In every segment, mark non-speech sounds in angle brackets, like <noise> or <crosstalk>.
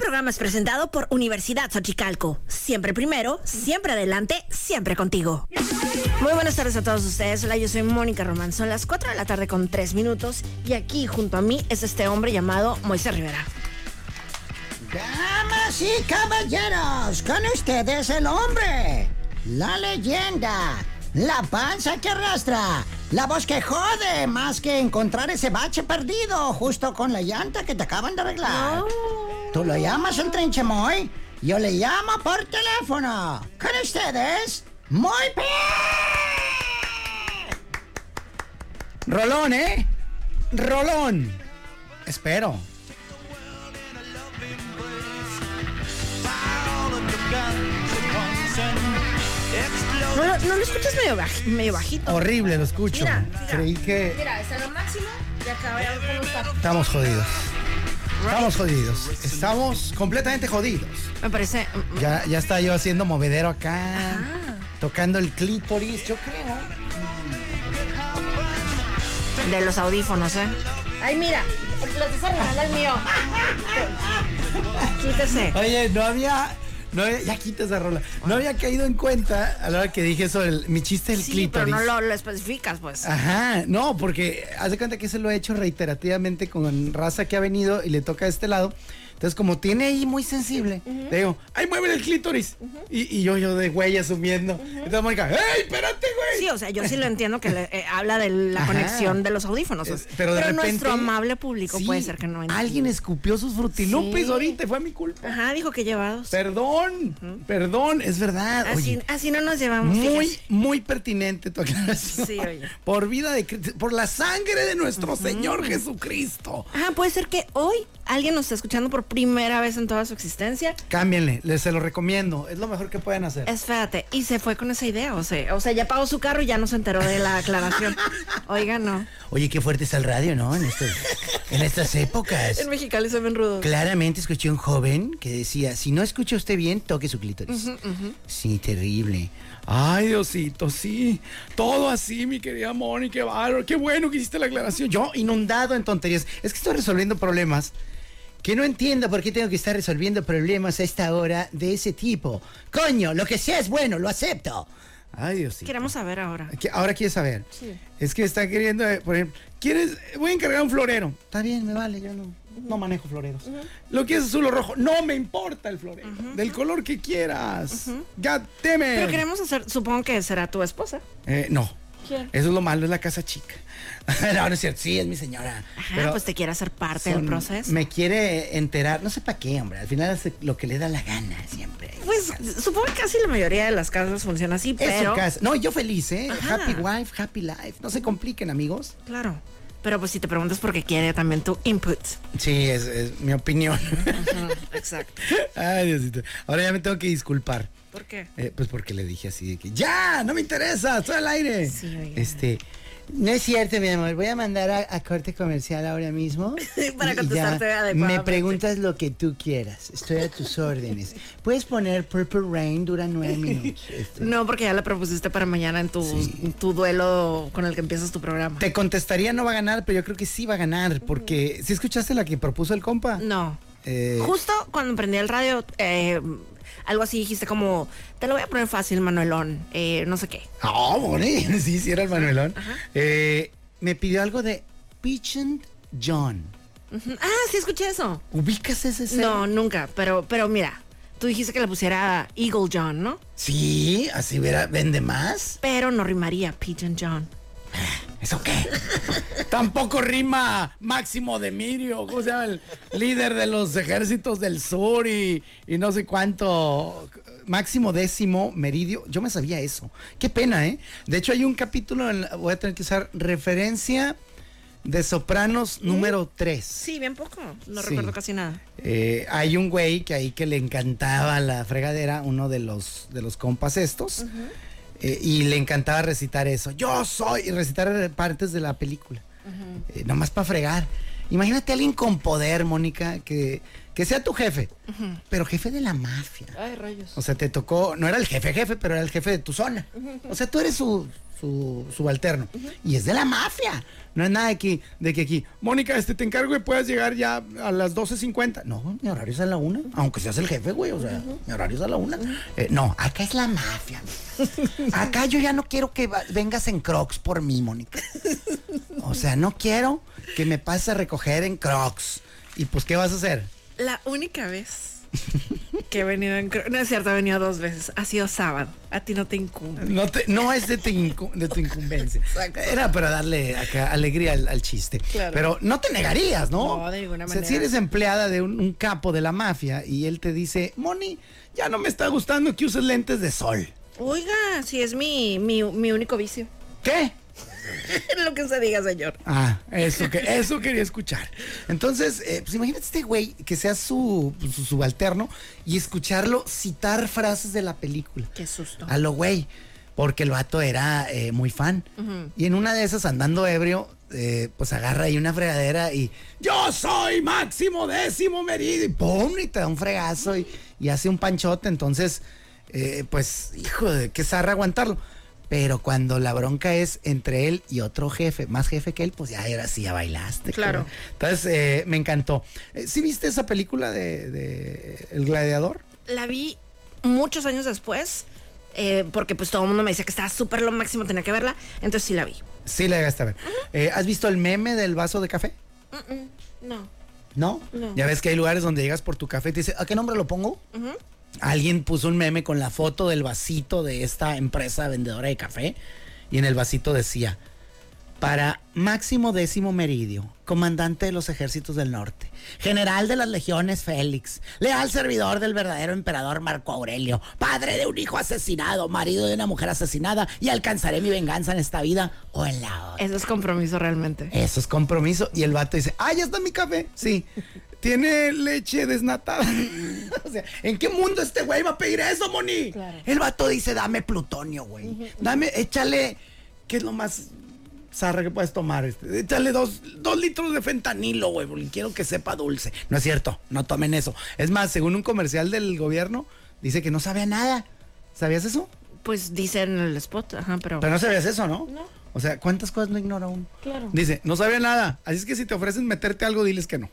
Este programa es presentado por Universidad Xochicalco. Siempre primero, siempre adelante, siempre contigo. Muy buenas tardes a todos ustedes. Hola, yo soy Mónica Román. Son las 4 de la tarde con 3 minutos y aquí junto a mí es este hombre llamado Moisés Rivera. Damas y caballeros, con ustedes el hombre, la leyenda, la panza que arrastra, la voz que jode más que encontrar ese bache perdido justo con la llanta que te acaban de arreglar. Tú lo llamas el trinchemoy, yo le llamo por teléfono. Con ustedes, muy bien. Rolón, ¿eh? Rolón. Espero. ¿No, lo- no lo escuchas medio, baj- medio bajito? Horrible, lo escucho. Mira, mira. Creí que Mira, está lo máximo y vean cómo está. estamos jodidos. Estamos jodidos. Estamos completamente jodidos. Me parece... mm, Ya, ya está yo haciendo movedero acá. Ah. Tocando el clítoris, yo creo. De los audífonos, ¿eh? Ay, mira, los desarrollando el mío. <laughs> Quítese. Oye, no había. No había- ya quita esa rola. No había caído en cuenta a la hora que dije eso, el- mi chiste del Sí, clítoris. pero no lo, lo especificas, pues. Ajá, no, porque haz de cuenta que se lo he hecho reiterativamente con raza que ha venido y le toca de este lado. Entonces, como tiene ahí muy sensible, le digo, ¡ay, mueve el clítoris! y, y yo, yo de güey asumiendo. Entonces, Mónica, ¡ey, espérate, güey! Sí, o sea, yo sí lo entiendo que le- eh, habla de la Ajá. conexión de los audífonos. Es- pero de repente. nuestro amable público Sí, puede ser que no entienda. Alguien escupió sus frutilupis Sí. ahorita fue mi culpa. Ajá, dijo que llevados. Perdón, perdón, es verdad. Así, Oye, así no nos llevamos. muy, muy pertinente tu aclaración. Sí, oye. Por vida de por la sangre de nuestro Señor Jesucristo. Ajá, puede ser que hoy alguien nos está escuchando por primera vez en toda su existencia. Cámbienle, les se lo recomiendo. Es lo mejor que pueden hacer. Espérate, y se fue con esa idea, o sea, o sea, ya pagó su carro y ya no se enteró de la aclaración. <laughs> Oiga, no. Oye, qué fuerte está el radio, ¿no? En, estos- en estas épocas. En Mexicali se ven rudos. Claramente escuché un joven que decía, si no escucha usted bien, toque su clítoris. Sí, terrible. Ay, Diosito, sí. Todo así, mi querida Moni, qué bárbaro. Qué bueno que hiciste la aclaración. Yo, inundado en tonterías. Es que estoy resolviendo problemas que no entiendo por qué tengo que estar resolviendo problemas a esta hora de ese tipo. Coño, lo que sea es bueno, lo acepto. Ay, Diosito. Queremos saber ahora. ¿Qué- Ahora quieres saber. Sí. Es que está queriendo, eh, por ejemplo, ¿quieres? Voy a encargar un florero. Está bien, me vale, yo no, no manejo floreros. Lo quieres azul o rojo. No me importa el florero. Del color que quieras. God damn it. Pero queremos hacer, supongo que será tu esposa. Eh, no. ¿Quién? Eso es lo malo, es la casa chica. <laughs> no, no es cierto. Sí, es mi señora. Ajá, Pero pues te quiere hacer parte del proceso. Me quiere enterar, no sé para qué, hombre. Al final hace lo que le da la gana siempre. Pues supongo que casi la mayoría de las casas funciona así, Es pero. su casa. No, yo feliz, ¿eh? Ajá. Happy wife, happy life. No se compliquen, amigos. Claro. Pero pues si te preguntas por qué quiere también tu input. Sí, es, es mi opinión. Exacto. <laughs> Ay, Diosito. Ahora ya me tengo que disculpar. ¿Por qué? Eh, pues porque le dije así de que ya, no me interesa, estoy al aire. Sí, oiga. este, no es cierto, mi amor. Voy a mandar a, a corte comercial ahora mismo. <laughs> Para contestarte Me adecuadamente. preguntas lo que tú quieras. Estoy a tus órdenes. Puedes poner Purple Rain, dura nueve <laughs> minutos. Este, No, porque ya la propusiste para mañana en tu, duelo con el que empiezas tu programa. Te contestaría no va a ganar, pero yo creo que sí va a ganar. Porque, ¿sí escuchaste la que propuso el compa? No. Eh, Justo cuando prendí el radio, eh, algo así dijiste como, te lo voy a poner fácil, Manuelón, eh, no sé qué. Ah, bueno, <laughs> sí, sí era el Manuelón. Eh, me pidió algo de Pigeon John. Ah, sí escuché eso. ¿Ubicas ese ser? No, nunca, pero, pero mira, tú dijiste que le pusiera Eagle John, ¿no? Sí, así verá, vende más. Pero no rimaría Pigeon John. ¿Eso qué? Tampoco rima Máximo de Mirio, ¿cómo se llama? El líder de los ejércitos del sur y, y no sé cuánto. Máximo décimo meridio. Yo me sabía eso. Qué pena, ¿eh? De hecho, hay un capítulo, en voy a tener que usar referencia de Sopranos número 3. Sí, bien poco. No Sí. recuerdo casi nada. Eh, hay un güey que ahí que le encantaba la fregadera, uno de los, de los compas estos. Eh, y le encantaba recitar eso. Yo soy. Y recitar partes de la película. Eh, nomás para fregar. Imagínate a alguien con poder, Mónica, que, que sea tu jefe, pero jefe de la mafia. Ay, rayos. O sea, te tocó, no era el jefe jefe, pero era el jefe de tu zona. O sea, tú eres su, su subalterno. Y es de la mafia. No es nada de que, de que aquí, Mónica, este te encargo que puedas llegar ya a las 12.50. No, mi horario es a la una. Aunque seas el jefe, güey. O sea, mi horario es a la una. Eh, no, acá es la mafia. <laughs> Acá yo ya no quiero que vengas en crocs por mí, Mónica. O sea, no quiero que me pases a recoger en crocs. Y pues, ¿qué vas a hacer? La única vez que he venido en... No es cierto, he venido dos veces. Ha sido sábado. A ti no te incumbe. No, te- no es de incu- de tu incumbencia. Exacto. Era para darle acá alegría al, al chiste. Claro. Pero no te negarías, ¿no? No, de ninguna O sea, si manera. eres empleada de un, un capo de la mafia y él te dice, Moni, ya no me está gustando que uses lentes de sol. Oiga, sí es mi, mi, mi único vicio. ¿Qué? <laughs> Lo que se diga, señor. Ah, eso, que, eso quería escuchar. Entonces, eh, pues imagínate este güey que sea su, su subalterno y escucharlo citar frases de la película. Qué susto. A lo güey. Porque el vato era eh, muy fan. Y en una de esas, andando ebrio, eh, pues agarra ahí una fregadera y yo soy máximo décimo meridio. Y pum, y te da un fregazo y, y hace un panchote. Entonces, eh, pues, hijo de qué zarra aguantarlo. Pero cuando la bronca es entre él y otro jefe, más jefe que él, pues ya era así, ya bailaste. Claro. Entonces, eh, me encantó. Eh, ¿Sí viste esa película de, de El Gladiador? La vi muchos años después. eh, porque pues todo el mundo me decía que estaba súper lo máximo, tenía que verla. Entonces sí la vi. Sí, la llegaste a ver. Eh, ¿Has visto el meme del vaso de café? No. ¿No? No. Ya ves que hay lugares donde llegas por tu café y te dice, ¿a qué nombre lo pongo? Alguien puso un meme con la foto del vasito de esta empresa vendedora de café y en el vasito decía, para Máximo Décimo Meridio, comandante de los ejércitos del norte, general de las legiones Félix, leal servidor del verdadero emperador Marco Aurelio, padre de un hijo asesinado, marido de una mujer asesinada y alcanzaré mi venganza en esta vida o en la otra. Eso es compromiso realmente. Eso es compromiso. Y el vato dice, ah, ya está mi café. Sí. Tiene leche desnatada. <laughs> o sea, ¿en qué mundo este güey va a pedir eso, Moni? Claro. El vato dice, dame plutonio, güey. Dame, échale, ¿qué es lo más zarra que puedes tomar? Este? Échale dos, dos litros de fentanilo, güey, porque quiero que sepa dulce. No es cierto, no tomen eso. Es más, según un comercial del gobierno, dice que no sabe a nada. ¿Sabías eso? Pues dice en el spot, ajá, pero. Pero no sabías eso, ¿no? No. O sea, ¿cuántas cosas no ignora uno? Claro. Dice, no sabe nada. Así es que si te ofrecen meterte algo, diles que no.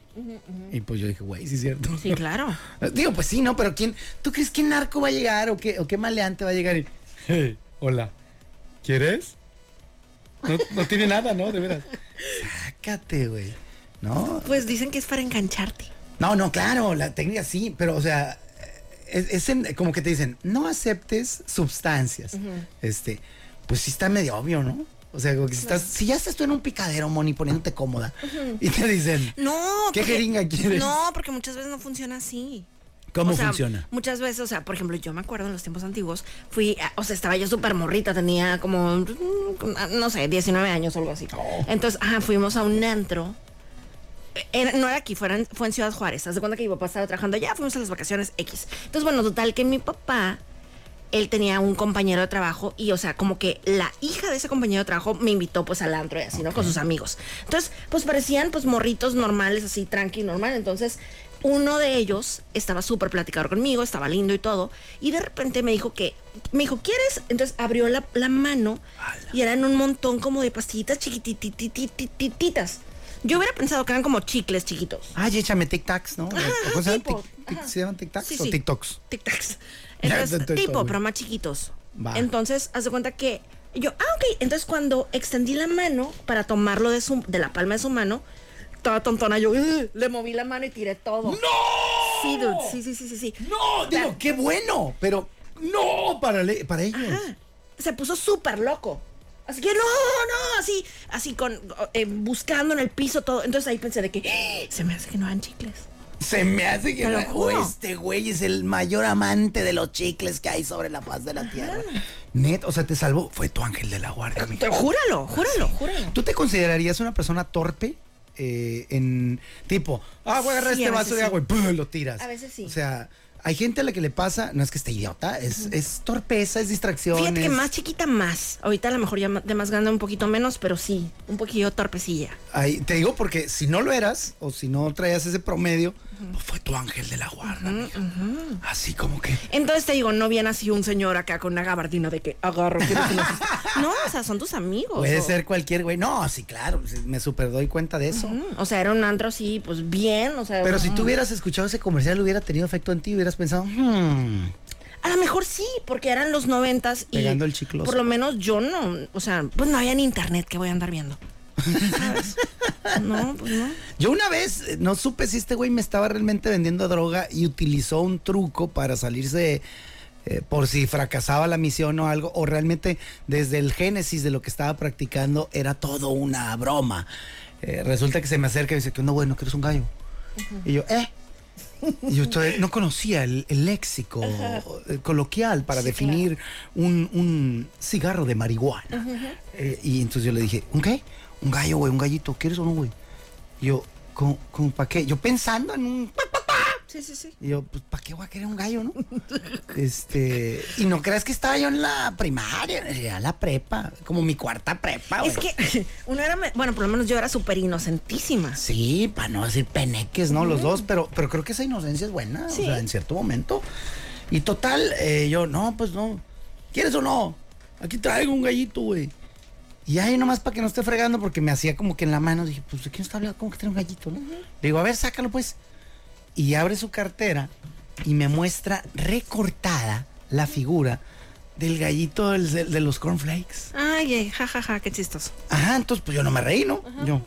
Y pues yo dije, güey, sí es cierto. Sí, claro. <laughs> Digo, pues sí, ¿no? Pero ¿quién? ¿Tú crees que narco va a llegar o qué, o qué maleante va a llegar? Y, <laughs> hey, hola, ¿quieres? No, no tiene nada, ¿no? De veras. Sácate, güey. No, Pues dicen que es para engancharte. no, no, claro, la técnica sí, pero o sea, es, es en- como que te dicen, no aceptes sustancias. Este, pues sí está medio obvio, ¿no? O sea, como que si, estás, si ya estás tú en un picadero, Moni, poniéndote cómoda, y te dicen, No. ¿Qué jeringa quieres? No, porque muchas veces no funciona así. ¿Cómo O sea, funciona? Muchas veces, o sea, por ejemplo, yo me acuerdo en los tiempos antiguos, fui, a- o sea, estaba yo súper morrita, tenía como, mm, no sé, 19 años o algo así. Oh. Entonces, ajá, fuimos a un antro. Era- no era aquí, fuera en- fue en Ciudad Juárez. Haz de cuenta que mi papá estaba trabajando allá, fuimos a las vacaciones X. Entonces, bueno, total que mi papá, él tenía un compañero de trabajo y, o sea, como que la hija de ese compañero de trabajo me invitó pues al antro y así, ¿no? Con sus amigos. Entonces, pues parecían pues morritos normales, así, tranqui, normal. Entonces, uno de ellos estaba súper platicador conmigo, estaba lindo y todo. Y de repente me dijo que, me dijo, ¿quieres? Entonces abrió la, la mano y eran un montón como de pastillitas chiquitititititas. Yo hubiera pensado que eran como chicles chiquitos. Ay, échame ¿no? Tic- tic- ajá. ¿Se llaman tic-tacs Sí, o sí. TikToks? Tic-tacs. <laughs> Ya, Entonces, entonces, tipo, todo pero más chiquitos. Va. Entonces, haz de cuenta que yo, ah, ok. Entonces, cuando extendí la mano para tomarlo de, su, de la palma de su mano, toda tontona, yo le moví la mano y tiré todo. ¡No! Sí, dude. Sí, sí, sí, sí, sí. No, digo, qué bueno, pero no para, le- para ellos. Ajá. Se puso súper loco. Así que no, no, así, así con, eh, buscando en el piso todo. Entonces ahí pensé de que "Ah, se me hace que no dan chicles. Se me hace que Te lo la- juro. o este güey es el mayor amante de los chicles que hay sobre la faz de la tierra. Net, o sea, te salvó. Fue tu ángel de la guardia. Pero júralo, júralo, júralo. ¿Tú te considerarías una persona torpe? Eh, en tipo, ah, voy a agarrar Sí, este vaso de sí. agua y ¡pum! lo tiras. A veces sí. O sea, hay gente a la que le pasa, no es que esté idiota, es, es torpeza, es distracción. Fíjate que es- más chiquita más. Ahorita a lo mejor ya ma- de más grande un poquito menos, pero sí, un poquillo torpecilla. Ay, te digo porque si no lo eras o si no traías ese promedio, pues fue tu ángel de la guarda, mija. Así como que. Entonces te digo, no viene así un señor acá con una gabardina de que agarro. quiero que nos- <laughs> no, o sea, son tus amigos. Puede o- ser cualquier güey. No, sí, claro, sí, me super doy cuenta de eso. O sea, era un antro así, pues bien, o sea. Pero si tú hubieras escuchado ese comercial, hubiera tenido efecto en ti, hubieras pensado, hmm, A lo mejor sí, porque eran los noventas y. Pegando el chicloso. Por lo menos yo no. O sea, pues no había ni internet que voy a andar viendo. ¿Sabes? <laughs> No, pues no. Yo una vez eh, no supe si este güey me estaba realmente vendiendo droga y utilizó un truco para salirse eh, por si fracasaba la misión o algo, o realmente desde el génesis de lo que estaba practicando era todo una broma. Eh, resulta que se me acerca y dice que no, bueno, que eres un gallo. Y yo, ¿eh? Y yo todavía no conocía el, el léxico eh, coloquial para definir un, un cigarro de marihuana. Eh, y entonces yo le dije, ¿un qué? Un gallo, güey, un gallito, ¿quieres o no, güey? Yo, ¿cómo, cómo para qué? Yo pensando en un... Sí, sí, sí. Y yo, pues, ¿para qué voy a querer un gallo, no? <laughs> este, y no creas que estaba yo en la primaria, era la prepa, como mi cuarta prepa, Es güey. que <laughs> uno era, bueno, por lo menos yo era súper inocentísima. Sí, para no decir peneques, ¿no? Los dos, pero, pero creo que esa inocencia es buena, Sí. o sea, en cierto momento. Y total, eh, yo, no, pues no. ¿Quieres o no? Aquí traigo un gallito, güey. Y ahí nomás para que no esté fregando, porque me hacía como que en la mano, dije, pues ¿de quién está hablando? ¿Cómo que tiene un gallito, no? Le digo, a ver, sácalo pues. Y abre su cartera y me muestra recortada la figura del gallito del- del- de los cornflakes. Ay, jajaja, qué chistoso. Ajá, entonces pues yo no me reí, ¿no? Yo.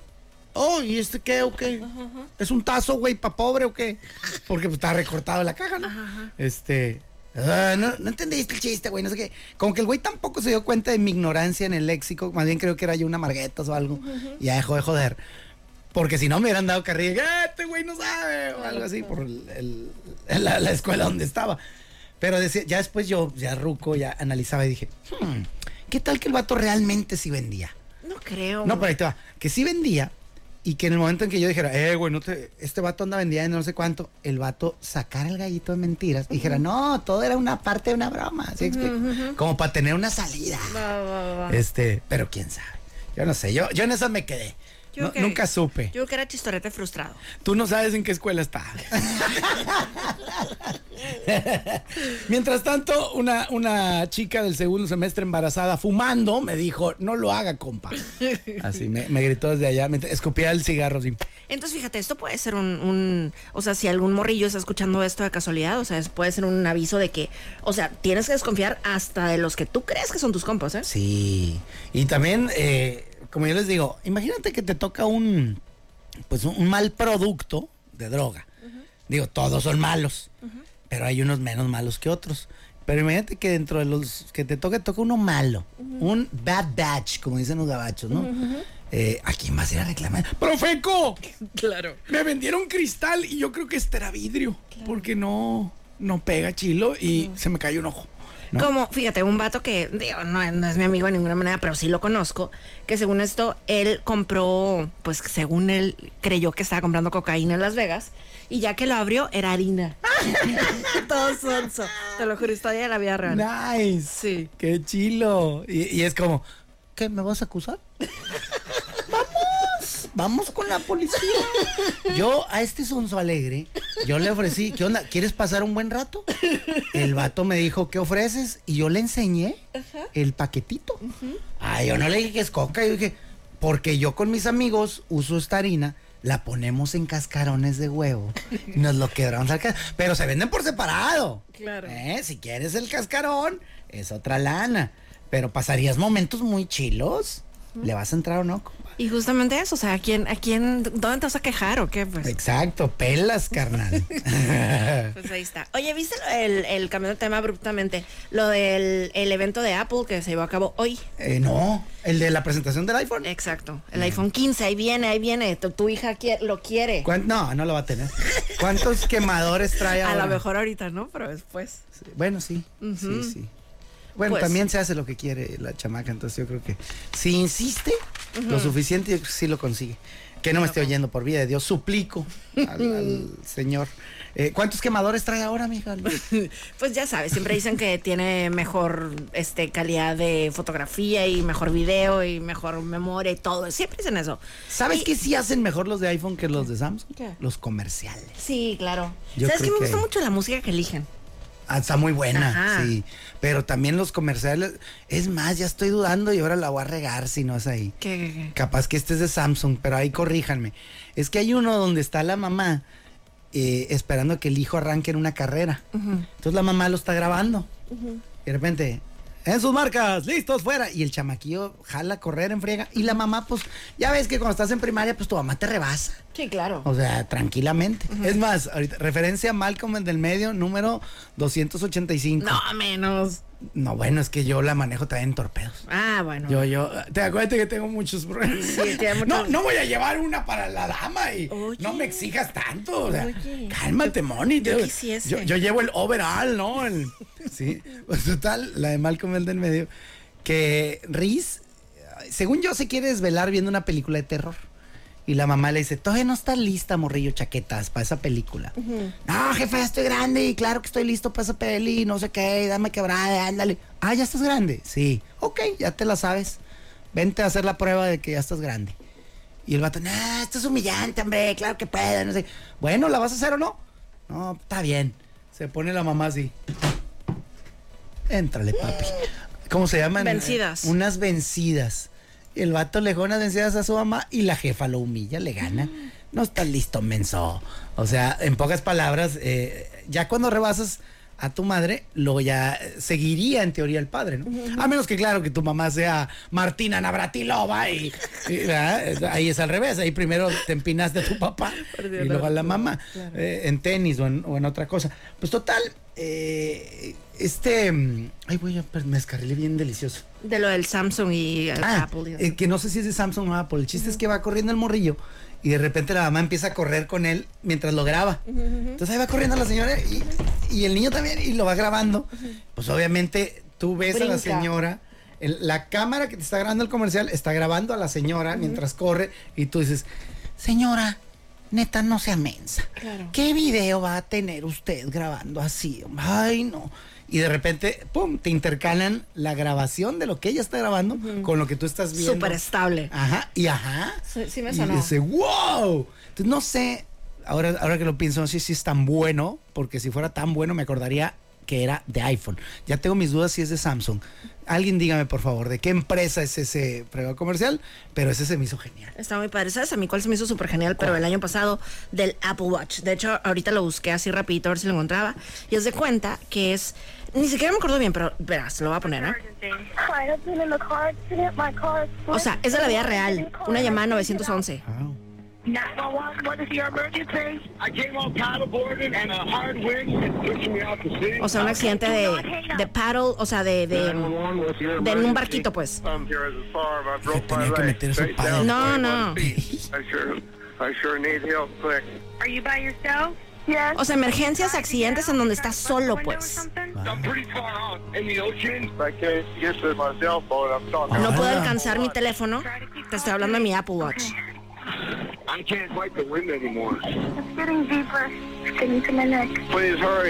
Oh, ¿y este qué o qué? ¿Es un tazo, güey, pa' pobre o qué? Porque pues, está recortado la caja, ¿no? Este. ah, no, no entendiste el chiste, güey, no sé qué. Como que el güey tampoco se dio cuenta de mi ignorancia en el léxico. Más bien creo que era yo una marguetas o algo. Y ya dejó de joder. Porque si no me hubieran dado carrilla, "Ah, este güey no sabe, o algo así, por el- el- la, la escuela donde estaba. Pero decía, ya después yo, ya ruco, ya analizaba y dije, "Hmm, ¿qué tal que el vato realmente sí vendía? No creo. No, pero ahí te va. Que sí vendía y que en el momento en que yo dijera, eh, güey, no te- este vato anda vendiendo no sé cuánto, el vato sacara el gallito de mentiras y dijera, no, todo era una parte de una broma. ¿sí explico? Como para tener una salida. Va, va, va. Este, pero quién sabe. Yo no sé, yo, yo en esa me quedé. Yo No- que- Nunca supe. Yo creo que era chistorete frustrado. Tú no sabes en qué escuela está. <laughs> Mientras tanto, una, una chica del segundo semestre embarazada fumando me dijo, no lo haga, compa. Así me, me gritó desde allá, me escupía el cigarro así. Entonces, fíjate, esto puede ser un, un- o sea, si algún morrillo está escuchando esto de casualidad, o sea, puede ser un aviso de que, o sea, tienes que desconfiar hasta de los que tú crees que son tus compas, ¿eh? Sí. Y también, eh, como yo les digo, imagínate que te toca un, pues un, mal producto de droga. Digo, todos son malos, pero hay unos menos malos que otros. Pero imagínate que dentro de los que te toca, toca uno malo. Un bad batch, como dicen los gabachos, ¿no? Eh, ¿A quién vas a ir a reclamar? ¡Profeco! Claro. Me vendieron cristal y yo creo que este era vidrio. Porque no, no pega chilo y se me cayó un ojo. ¿No? Como, fíjate, un vato que, digo, no, no es mi amigo de ninguna manera, pero sí lo conozco, que según esto, él compró, pues según él creyó que estaba comprando cocaína en Las Vegas, y ya que lo abrió, era harina. <laughs> Todo sonso. Te lo juro, historia de la vida real. Nice. Sí. Qué chilo. Y, y es como, ¿qué? ¿Me vas a acusar? <laughs> vamos, con la policía. Yo a este sonso alegre, yo le ofrecí, ¿qué onda? ¿Quieres pasar un buen rato? El vato me dijo, ¿qué ofreces? Y yo le enseñé el paquetito. Ay, yo no le dije que es coca, yo dije, porque yo con mis amigos uso esta harina. La ponemos en cascarones de huevo. y Nos lo quebramos al ca- Pero se venden por separado. Claro. ¿Eh? Si quieres el cascarón, es otra lana. Pero pasarías momentos muy chilos. ¿Le vas a entrar o no? Y justamente eso, o sea, ¿a quién, a quién, dónde te vas a quejar o qué? Pues, Exacto, pelas, carnal. <laughs> <laughs> pues ahí está. Oye, ¿viste del- el cambio de tema abruptamente? Lo del el evento de Apple que se llevó a cabo hoy. Eh, no, el de la presentación del iPhone. Exacto. El iPhone 15, ahí viene, ahí viene. Tu, tu hija quiere- lo quiere. ¿Cuán- No, no lo va a tener. ¿Cuántos quemadores trae <laughs> A ahora? lo mejor ahorita, ¿no? Pero después. Sí, Bueno, sí, sí, sí. Bueno, Pues- también se hace lo que quiere la chamaca, entonces yo creo que si insiste, Lo suficiente yo sí lo consigue. Que no me esté oyendo por vida de Dios. Suplico al, al <laughs> Señor. Eh, ¿Cuántos quemadores trae ahora, mija? <laughs> Pues ya sabes, siempre dicen que tiene mejor este calidad de fotografía y mejor video y mejor memoria y todo. Siempre dicen eso. ¿Sabes qué sí hacen mejor los de iPhone que los de Samsung? ¿Qué? Los comerciales. Sí, claro. Yo ¿Sabes qué? creo Me gusta que- mucho la música que eligen. Ah, está muy buena, Ajá. sí. Pero también los comerciales. Es más, ya estoy dudando y ahora la voy a regar si no es ahí. Capaz que este es de Samsung, pero ahí corríjanme. Es que hay uno donde está la mamá eh, esperando que el hijo arranque en una carrera. Entonces la mamá lo está grabando. Y de repente, en sus marcas, listos, fuera. Y el chamaquillo jala a correr en friega. Y la mamá, pues, ya ves que cuando estás en primaria, pues tu mamá te rebasa. Sí, claro. O sea, tranquilamente. Es más, ahorita, referencia a Malcolm en del medio, número 285. No, menos. No, bueno, es que yo la manejo también en torpedos. Ah, bueno. Yo, yo, te acuerdas que tengo muchos problemas. Sí, <laughs> No, no voy a llevar una para la dama y Oye. no me exijas tanto. O sea, Oye. cálmate, Moni. Yo Yo, yo, yo llevo el overall, ¿no? El- sí. Pues total, la de Malcolm el del medio. Que Riz, según yo, se quiere desvelar viendo una película de terror. Y la mamá le dice, todavía no está lista, morrillo, chaquetas, para esa película. No, jefe, ya estoy grande y claro que estoy listo para esa peli, no sé qué, dame quebrada, ándale. Ah, ¿ya estás grande? Sí. Ok, ya te la sabes. Vente a hacer la prueba de que ya estás grande. Y el vato, no, esto es humillante, hombre, claro que puedo, no sé. Bueno, ¿la vas a hacer o no? No, está bien. Se pone la mamá así. Éntrale, papi. ¿Cómo se llaman? Vencidas. Unas vencidas. El vato le juega unas vencidas a su mamá y la jefa lo humilla, le gana. No estás listo, menso. O sea, en pocas palabras, eh, ya cuando rebasas a tu madre, luego ya seguiría en teoría el padre, ¿no? A menos que, claro, que tu mamá sea Martina Navratilova y, ahí es al revés. Ahí primero te empinas de tu papá <laughs> y luego a la mamá eh, en tenis o en, o en otra cosa. Pues total, eh, este... Ay, voy a... Me descarrilé bien delicioso. De lo del Samsung y el Ah, Apple. y eh, que no sé si es de Samsung o Apple. El chiste es que va corriendo el morrillo y de repente la mamá empieza a correr con él mientras lo graba. Entonces ahí va corriendo la señora y, y el niño también y lo va grabando. Pues obviamente tú ves a la Brinca. señora. el- la cámara que te está grabando el comercial está grabando a la señora mientras corre y tú dices, señora, neta, no sea mensa. Claro. ¿Qué video va a tener usted grabando así? Ay, no. Y de repente, pum, te intercalan la grabación de lo que ella está grabando con lo que tú estás viendo. Súper estable. Ajá, y ajá. Sí, sí me y sonó. dice, wow. Entonces, no sé, ahora, ahora que lo pienso, no sé si es tan bueno, porque si fuera tan bueno me acordaría que era de iPhone. Ya tengo mis dudas si es de Samsung. Alguien dígame, por favor, de qué empresa es ese prueba comercial, pero ese se me hizo genial. Está muy padre. ¿Sabes a mí cuál se me hizo súper genial? Pero el año pasado del Apple Watch. De hecho, ahorita lo busqué así rapidito a ver si lo encontraba. Y os de cuenta que es... Ni siquiera me acuerdo bien, pero verás, lo voy a poner, ¿eh? O sea, es de la vida real. Una llamada 911. Wow. 911, what is your emergency? I came on paddleboarding and a hard wind is pushing me out to sea. O sea, un accidente de, de paddle, o sea, de... de de en un barquito, pues. Tenía que meter su paddle. No, 21 no. feet. I sure, I sure need help quick. Are you by yourself? Yes. O sea, emergencias, accidentes en donde estás solo, pues. I'm pretty far out in the ocean. I can't get to my cell phone. I'm talking. No puedo Ah. alcanzar mi teléfono. Te estoy hablando de mi Apple Watch.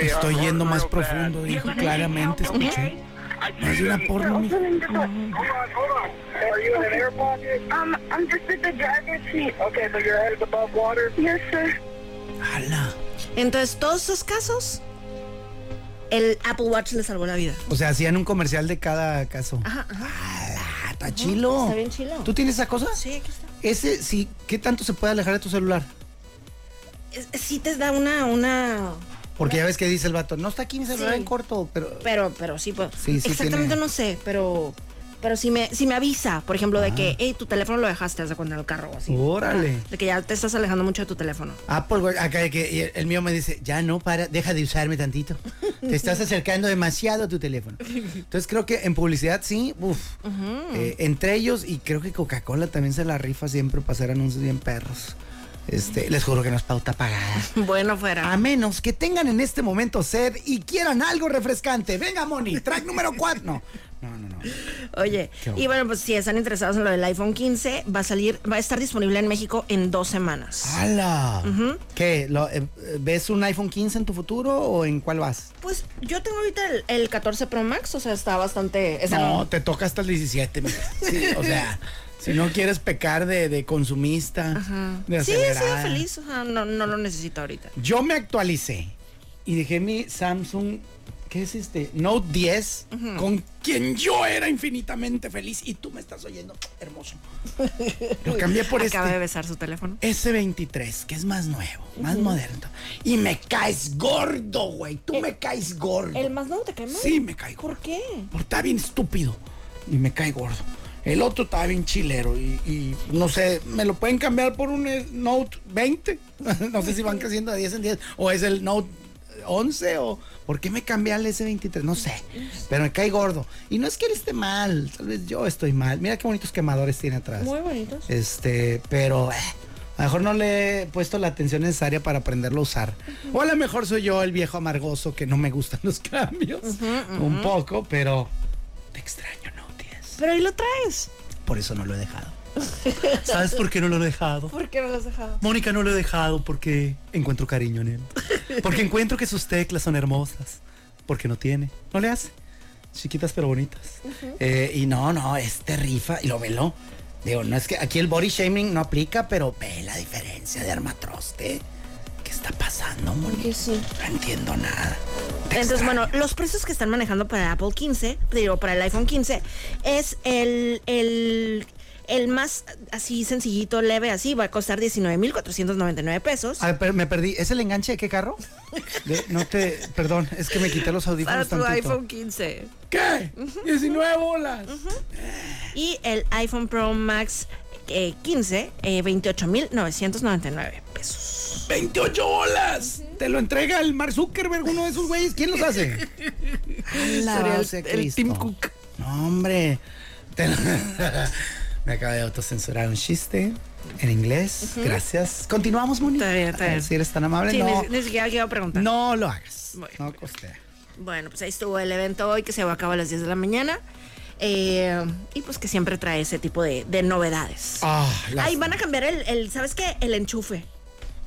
Estoy yendo más profundo, dijo claramente, escuché. Es una porno, mijo. Hold on, hold on. Are you in an air pocket? Um, I'm just at the driver's seat. Okay, so your head is above water. Yes, sir. Ala. Entonces, todos esos casos, el Apple Watch le salvó la vida. O sea, hacían un comercial de cada caso. Ajá, ajá. Ala, está chilo. está bien chilo. ¿Tú tienes esa cosa? Sí, aquí está. Ese, sí, ¿qué tanto se puede alejar de tu celular? Sí te da una, una... Porque ya ves que dice el vato, no está aquí mi celular Sí. en corto, pero... Pero, pero sí, pues. Sí, sí Exactamente tiene- no sé, pero... Pero si me, si me avisa, por ejemplo, de que, hey, tu teléfono lo dejaste, de cuenta en el carro o así. Órale. De que ya te estás alejando mucho de tu teléfono. Apple, acá de que y el- el mío me dice, ya no, para, deja de usarme tantito. Te estás <laughs> acercando demasiado a tu teléfono. Entonces creo que en publicidad sí, uff. Eh, entre ellos, y creo que Coca-Cola también se la rifa siempre para hacer anuncios bien perros. Este, les juro que no es pauta pagada. <laughs> Bueno, fuera. A menos que tengan en este momento sed y quieran algo refrescante. Venga, Moni, track número 4. No, No, no, no. Oye, y bueno, pues si están interesados en lo del iPhone 15, va a salir, va a estar disponible en México en dos semanas. ¡Hala! ¿Qué? Lo, eh, ¿Ves un iPhone 15 en tu futuro o en cuál vas? Pues yo tengo ahorita el, el 14 Pro Max, o sea, está bastante... No, te toca hasta el 17. mija. Sí, o sea, <laughs> si no quieres pecar de, de consumista, de Sí, sí, acelerada. feliz, o sea, no, no lo necesito ahorita. Yo me actualicé y dejé mi Samsung, ¿qué es este? Note 10, con quien yo era infinitamente feliz y tú me estás oyendo, hermoso. Lo cambié por Acaba de este besar su teléfono. S23, que es más nuevo, más moderno. Y me caes gordo, güey. Tú me caes gordo. ¿El más nuevo te cae mal? Sí, me cae gordo. ¿Por qué? Porque está bien estúpido y me cae gordo. El otro estaba bien chilero y, y no sé, ¿me lo pueden cambiar por un eh, Note 20? <laughs> no sé si van creciendo de 10 en 10 o es el Note 11 o ¿por qué me cambié al S23? No sé, pero me cae gordo. Y no es que él esté mal, tal vez yo estoy mal. Mira qué bonitos quemadores tiene atrás. Muy bonitos. Este, pero eh, a lo mejor no le he puesto la atención necesaria para aprenderlo a usar. O a lo mejor soy yo el viejo amargoso que no me gustan <laughs> los cambios. Un poco, pero te extraño, no, tías. Pero ahí lo traes. Por eso no lo he dejado. <laughs> ¿Sabes por qué no lo he dejado? ¿Por qué no lo has dejado? Mónica no lo he dejado porque encuentro cariño en él. <laughs> Porque encuentro que sus teclas son hermosas. Porque no tiene. No le hace. Chiquitas pero bonitas. Eh, y no, no, este rifa. Y lo velo. Digo, no es que aquí el body shaming no aplica, pero ve la diferencia de armatroste. ¿Qué está pasando, Mónica? Sí. No entiendo nada. Te Entonces, extraño. bueno, los precios que están manejando para el Apple 15, digo, para el iPhone 15, es el, el, el más así sencillito, leve, así, va a costar 19.499 pesos. A ver, pero me perdí. ¿Es el enganche de qué carro? De- no te. Perdón, es que me quité los Para audífonos tu tantito. iPhone 15. ¿Qué? 19 bolas. Y el iPhone Pro Max eh, 15, eh, 28.999 pesos. 28 bolas. Te lo entrega el Mark Zuckerberg, uno de esos güeyes. ¿Quién los hace? Sería el-. Tim Cook. No, hombre. Te lo- <laughs> Me acaba de autocensurar un chiste en inglés. Gracias. Continuamos, Moni. Está bien, está bien. Si eres tan amable, Sí, no. ni, ni siquiera quiero preguntar. No lo hagas. Bueno. No costea. Bueno, pues ahí estuvo el evento hoy que se va a cabo a las 10 de la mañana. Eh, y pues que siempre trae ese tipo de, de novedades. Ah, las- Ahí van a cambiar el, el, ¿sabes qué? El enchufe.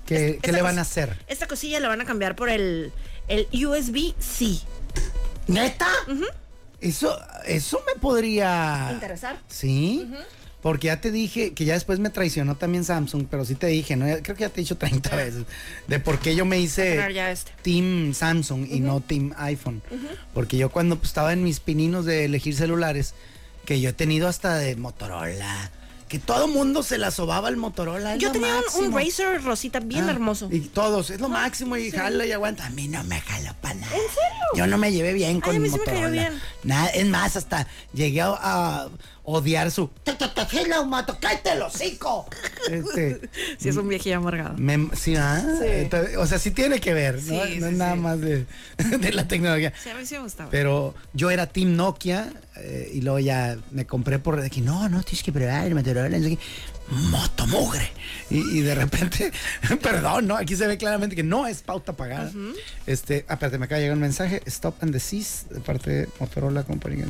¿Qué, le van a hacer? Esta cosilla la van a cambiar por el, el USB-C. ¿Neta? Eso, eso me podría. ¿Interesar? Sí. Porque ya te dije que ya después me traicionó también Samsung, pero sí te dije, ¿no? Creo que ya te he dicho 30 veces de por qué yo me hice este. Team Samsung y no Team iPhone. Porque yo cuando pues, estaba en mis pininos de elegir celulares, que yo he tenido hasta de Motorola, que todo mundo se la sobaba al Motorola. Yo tenía un. Razer rosita bien Ah, hermoso. Y todos, es lo máximo y jala y aguanta. A mí no me jaló para nada. ¿En serio? Yo no me llevé bien con a mí sí me Motorola. cayó bien. Nada, es más, hasta llegué a, a odiar su. "Te, te, te, hello, mato, cállate el hocico. Este, Sí, es un viejillo amargado. me- sí, ¿ah? Entonces, o sea, sí tiene que ver, ¿no? Sí, no sí, es nada sí. más de, <laughs> de la tecnología. Sí, a mí sí me gustaba. Pero yo era Team Nokia eh, y luego ya me compré por de que no, no, tienes que probar el Motorola. No sé qué. Moto mugre. Y, y de repente, <laughs> perdón, ¿no? Aquí se ve claramente que no es pauta pagada. Este, ah, espérate, me acaba de llegar un mensaje. Stop and desist de parte de Motorola Company.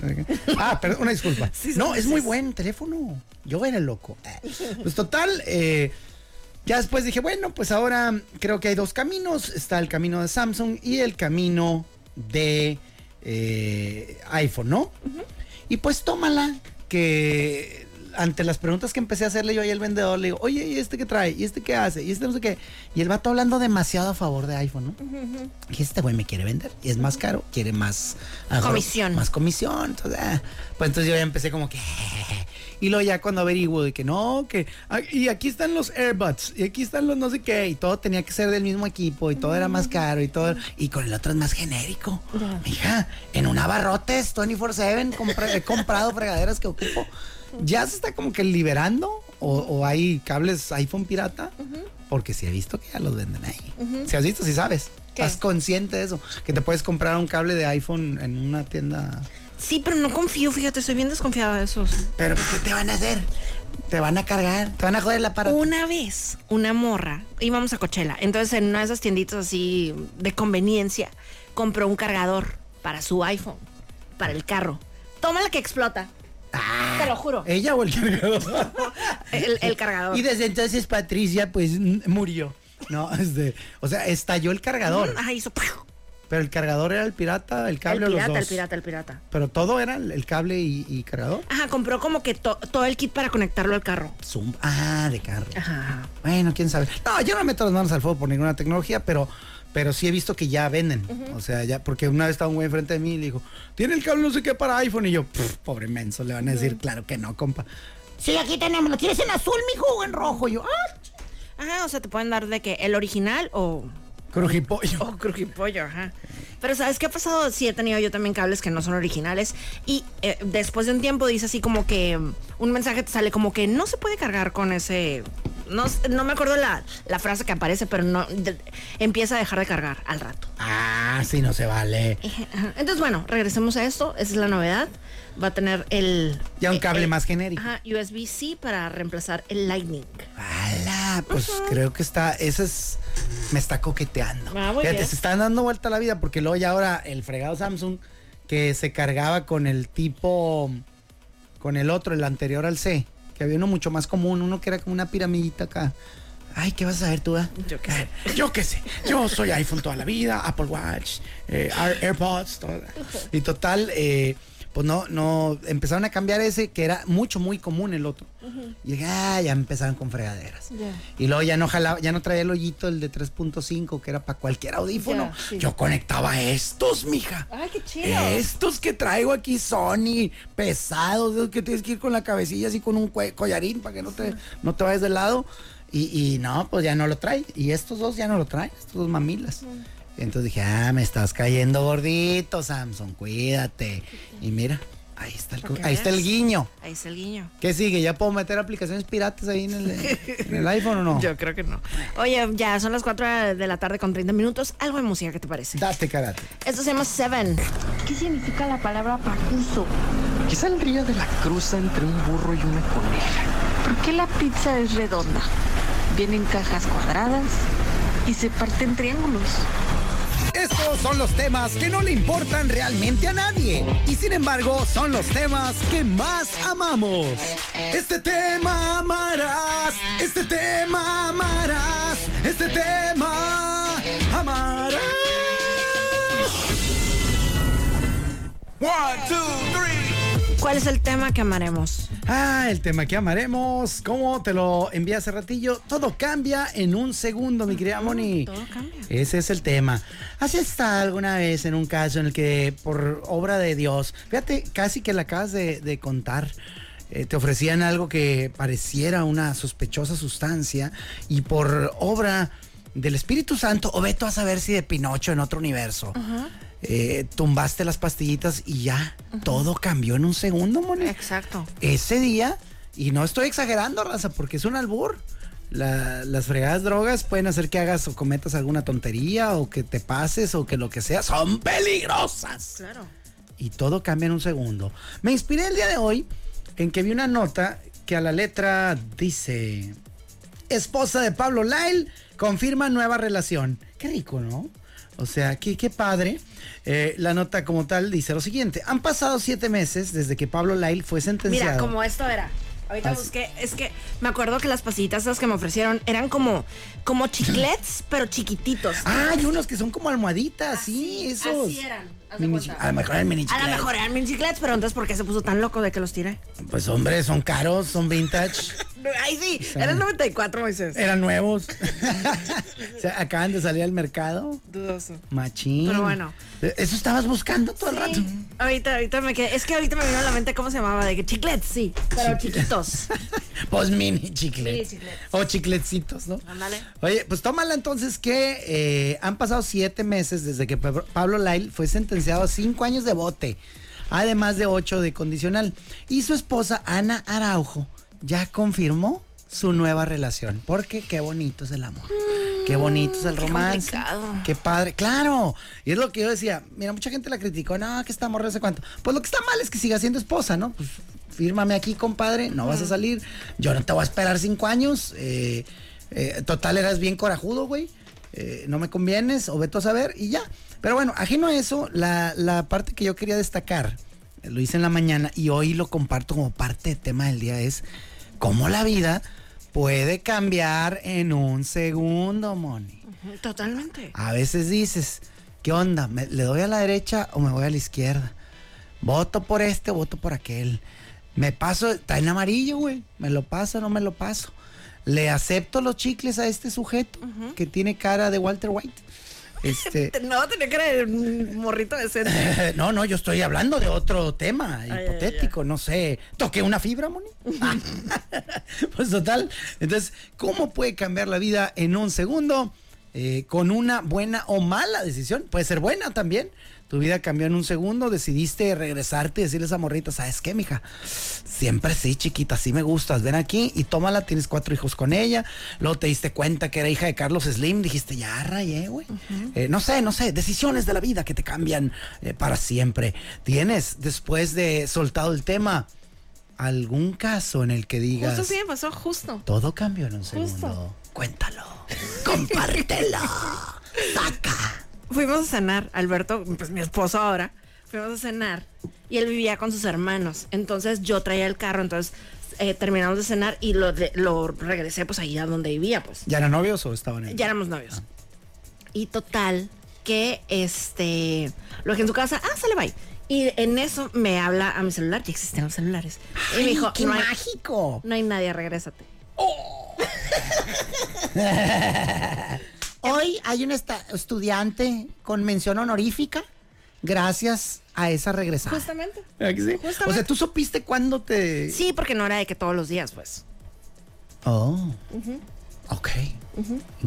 Ah, perdón, una disculpa. <laughs> Sí, no, es muy buen teléfono. Yo era loco. Pues total, eh, ya después dije, bueno, pues ahora creo que hay dos caminos. Está el camino de Samsung y el camino de eh, iPhone, ¿no? Y pues tómala, que ante las preguntas que empecé a hacerle yo ahí al vendedor, le digo, oye, ¿y este qué trae? ¿Y este qué hace? ¿Y este no sé qué? Y el vato hablando demasiado a favor de iPhone, ¿no? Y este güey me quiere vender. Y es más caro, quiere más... Comisión. Más comisión. Entonces, ah, pues entonces yo ya empecé como que... <laughs> Y luego ya cuando averiguo de que no, que... ah, Y aquí están los AirBuds, y aquí están los no sé qué, y todo tenía que ser del mismo equipo, y todo era más caro, y todo... Y con el otro es más genérico. Mija, en un abarrotes 24-7 compra- he comprado fregaderas que ocupo. Ya se está como que liberando, o, o hay cables iPhone pirata, porque sí he visto que ya los venden ahí. Si has visto, si sabes. ¿Qué? Estás consciente de eso, que te puedes comprar un cable de iPhone en una tienda. Sí, pero no confío, fíjate, soy bien desconfiada de esos. Pero ¿qué te van a hacer? Te van a cargar, te van a joder la aparato. Una vez, una morra, íbamos a Coachella, entonces en una de esas tienditas así de conveniencia, compró un cargador para su iPhone, para el carro. Toma la que explota. Te lo juro. ¿Ella o el cargador? El, el cargador. y desde entonces Patricia, pues, murió. No, <laughs> este, o sea, estalló el cargador. Ajá, hizo. Pero el cargador era el pirata, el El cable o los pirata, dos. el pirata, el pirata. Pero todo era el, el cable y, y cargador. Ajá, compró como que to- todo el kit para conectarlo al carro. Zoom. Ah, de carro. Ajá. Bueno, quién sabe. No, yo no meto las manos al fuego por ninguna tecnología, pero, pero sí he visto que ya venden. O sea, ya, porque una vez estaba un güey enfrente de mí y le dijo, ¿tiene el cable no sé qué para iPhone? Y yo, "Pff, pobre menso, le van a decir, claro que no, compa. Sí, aquí tenemos, ¿lo quieres en azul, mijo, o en rojo? Y yo, ah, Ajá, o sea, te pueden dar de que el original o. crujipollo. O crujipollo, ajá. Pero ¿sabes qué ha pasado? Sí, he tenido yo también cables que no son originales. Y eh, después de un tiempo dice así como que un mensaje te sale como que no se puede cargar con ese. No, no me acuerdo la, la frase que aparece, pero no de- empieza a dejar de cargar al rato. Ah, sí, no se vale. Entonces, bueno, regresemos a esto. Esa es la novedad. Va a tener el. Ya un eh, cable el- más genérico. Ajá, USB-C para reemplazar el Lightning. ¡Hala! Pues creo que está, ese es, me está coqueteando. Ah, muy Fíjate, bien. se están dando vuelta la vida porque luego ya ahora el fregado Samsung que se cargaba con el tipo, con el otro, el anterior al C, que había uno mucho más común, uno que era como una piramidita acá. Ay, ¿qué vas a saber tú? ah? Yo qué sé. Yo qué sé. Yo soy iPhone toda la vida, Apple Watch, eh, Air- AirPods, todo. Y total, eh, pues no, no, empezaron a cambiar ese que era mucho, muy común el otro. Y dije, ah, ya empezaron con fregaderas. Y luego ya no jalaba, ya no traía el hoyito, el de 3.5, que era para cualquier audífono. Sí. Yo conectaba estos, mija. Ay, qué chido. Estos que traigo aquí Sony, pesados, esos que tienes que ir con la cabecilla así con un collarín para que no te, no te vayas de lado. Y, y no, pues ya no lo trae. Y estos dos ya no lo traen, estos dos mamilas. Entonces dije, ah, me estás cayendo gordito, Samsung, cuídate. Y mira, ahí está el, ahí está el guiño. Ahí está el guiño. ¿Qué sigue? ¿Ya puedo meter aplicaciones piratas ahí en el, <laughs> en el iPhone o no? Yo creo que no. Oye, ya son las 4 de la tarde con 30 minutos. Algo de música, ¿qué te parece? Date karate. Esto se llama Seven. ¿Qué significa la palabra pacuso? ¿Qué saldría de la cruza entre un burro y una coneja? ¿Por qué la pizza es redonda? Viene en cajas cuadradas y se parte en triángulos. Estos son los temas que no le importan realmente a nadie. Y sin embargo, son los temas que más amamos. Este tema amarás. Este tema amarás. Este tema amarás. ¿Cuál es el tema que amaremos? Ah, el tema que amaremos. ¿Cómo te lo envié hace ratillo? Todo cambia en un segundo, mi querida Moni. todo cambia. Ese es el tema. ¿Has estado alguna vez en un caso en el que por obra de Dios, fíjate, casi que la acabas de, de contar, eh, te ofrecían algo que pareciera una sospechosa sustancia y por obra del Espíritu Santo, o veto a saber si de Pinocho en otro universo, eh, tumbaste las pastillitas y ya, todo cambió en un segundo, Moni? Exacto. ese día, y no estoy exagerando, raza, porque es un albur. la- las fregadas drogas pueden hacer que hagas o cometas alguna tontería o que te pases o que lo que sea. Son peligrosas. Claro. Y todo cambia en un segundo. Me inspiré el día de hoy en que vi una nota que a la letra dice... Esposa de Pablo Lyle confirma nueva relación. Qué rico, ¿no? O sea, qué, qué padre. Eh, la nota como tal dice lo siguiente. Han pasado siete meses desde que Pablo Lyle fue sentenciado. Mira, como esto era. Ahorita Así. busqué, es que me acuerdo que las pastillitas esas que me ofrecieron eran como, como chiclets, <laughs> pero chiquititos. Ah, hay unos que son como almohaditas, sí, esos. Así eran. Mini a lo mejor eran mini A lo chiclets. mejor eran mini chiclets, pero entonces ¿por qué se puso tan loco de que los tiré? Pues hombre, son caros, son vintage, <laughs> Ay, sí, era el 94, Moisés. eran nuevos. <laughs> o sea, acaban de salir al mercado. Dudoso. Machín. Pero bueno. Eso estabas buscando todo el rato. Ahorita, ahorita me quedé. Es que ahorita me vino a la mente cómo se llamaba, de que chiclets, sí, pero chiquitos. <laughs> Pues mini chiclets. Sí, chiclets. O chiclecitos, ¿no? Ándale. Oye, pues tómala entonces que eh, han pasado siete meses desde que Pablo- Pablo Lyle fue sentenciado a cinco años de bote, además de ocho de condicional. Y su esposa, Ana Araujo, ya confirmó su nueva relación. Porque qué bonito es el amor. Qué bonito es el romance. complicado. Qué padre. Claro. Y es lo que yo decía. Mira, mucha gente la criticó. No, que está morra, sé cuánto. Pues lo que está mal es que siga siendo esposa, ¿no? Pues fírmame aquí, compadre. No vas a salir. Yo no te voy a esperar cinco años. Eh, eh, total, eras bien corajudo, güey. Eh, no me convienes, o veto a saber, y ya. Pero bueno, ajeno a eso, la, la parte que yo quería destacar lo hice en la mañana y hoy lo comparto como parte del tema del día, es cómo la vida puede cambiar en un segundo, Moni. Totalmente. A veces dices, ¿qué onda? ¿Me- ¿Le doy a la derecha o me voy a la izquierda? Voto por este, voto por aquel. Me paso, está en amarillo, güey. ¿Me lo paso o no me lo paso? ¿Le acepto los chicles a este sujeto que tiene cara de Walter White? Este, <laughs> No, tenía que era un morrito decente. <laughs> no, no, yo estoy hablando de otro tema ay, hipotético, no sé. ¿Toqué una fibra, Moni? <laughs> pues total. Entonces, ¿cómo puede cambiar la vida en un segundo? Eh, con una buena o mala decisión. Puede ser buena también. Tu vida cambió en un segundo, decidiste regresarte y decirle a esa morrita, ¿sabes qué, mija? Siempre sí, chiquita, sí me gustas. Ven aquí y tómala, tienes cuatro hijos con ella. Luego te diste cuenta que era hija de Carlos Slim, dijiste, ya rayé, güey. Eh, no sé, no sé, decisiones de la vida que te cambian eh, para siempre. ¿Tienes, después de soltado el tema, algún caso en el que digas, Justo sí me pasó, justo. todo cambió en un segundo? Cuéntalo, compártelo, <laughs> saca. Fuimos a cenar, Alberto, pues mi esposo ahora, fuimos a cenar y él vivía con sus hermanos. Entonces yo traía el carro, entonces eh, terminamos de cenar y lo, de- lo regresé pues ahí a donde vivía, pues. ¿Ya eran novios o estaban en Ya éramos novios. Y total, que este, lo dejé en su casa, ah, sale bye. Y en eso me habla a mi celular, ya existen los celulares. y me dijo, qué no hay, mágico! no hay nadie, regrésate. <laughs> Hoy hay un estudiante con mención honorífica gracias a esa regresada. Justamente. ¿Verdad que sí? Justamente. O sea, ¿tú supiste cuándo te...? Sí, porque no era de que todos los días, pues. Oh. Ok.